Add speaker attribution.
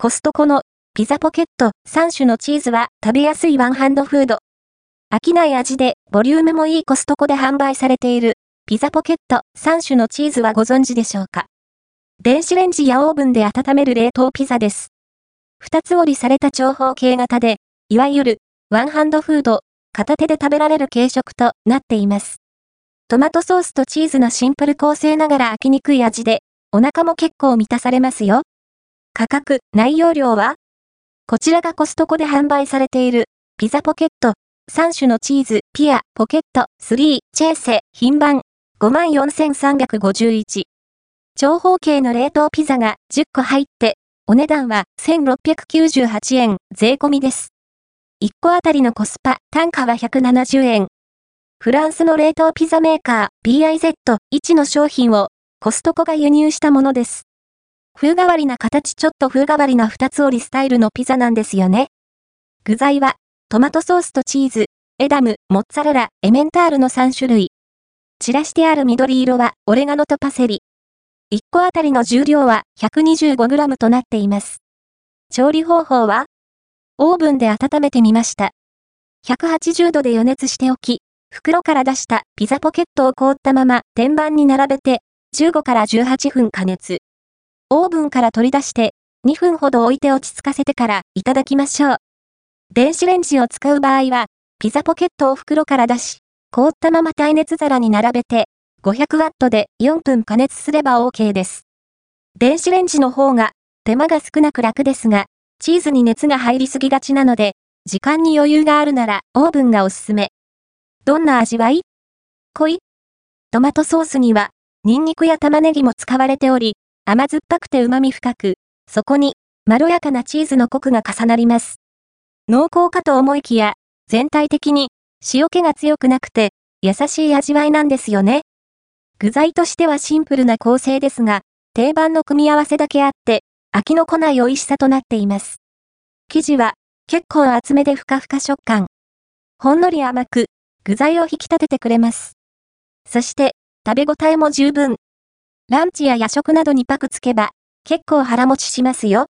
Speaker 1: コストコのピザポケット3種のチーズは食べやすいワンハンドフード。飽きない味でボリュームもいいコストコで販売されているピザポケット3種のチーズはご存知でしょうか？電子レンジやオーブンで温める冷凍ピザです。二つ折りされた長方形型で、いわゆるワンハンドフード、片手で食べられる軽食となっています。トマトソースとチーズのシンプル構成ながら飽きにくい味で、お腹も結構満たされますよ。価格、内容量は？こちらがコストコで販売されている、ピザポケット、3種のチーズ、ピア、ポケット、3、チェーセ、品番、54,351。長方形の冷凍ピザが10個入って、お値段は1698円、税込みです。1個あたりのコスパ、単価は170円。フランスの冷凍ピザメーカー BIZ1 の商品をコストコが輸入したものです。風変わりな形ちょっと風変わりな二つ折りスタイルのピザなんですよね。具材は、トマトソースとチーズ、エダム、モッツァレラ、エメンタールの3種類。散らしてある緑色は、オレガノとパセリ。1個あたりの重量は 125g となっています。調理方法はオーブンで温めてみました。180度で予熱しておき、袋から出したピザポケットを凍ったまま天板に並べて15から18分加熱。オーブンから取り出して、2分ほど置いて落ち着かせてからいただきましょう。電子レンジを使う場合は、ピザポケットを袋から出し、凍ったまま耐熱皿に並べて、500ワットで4分加熱すれば OK です。電子レンジの方が手間が少なく楽ですが、チーズに熱が入りすぎがちなので、時間に余裕があるならオーブンがおすすめ。どんな味わい？濃い？トマトソースには、ニンニクや玉ねぎも使われており、甘酸っぱくて旨味深く、そこに、まろやかなチーズのコクが重なります。濃厚かと思いきや、全体的に、塩気が強くなくて、優しい味わいなんですよね。具材としてはシンプルな構成ですが、定番の組み合わせだけあって、飽きのこない美味しさとなっています。生地は、結構厚めでふかふか食感。ほんのり甘く、具材を引き立ててくれます。そして、食べ応えも十分。ランチや夜食などにパクつけば、結構腹持ちしますよ。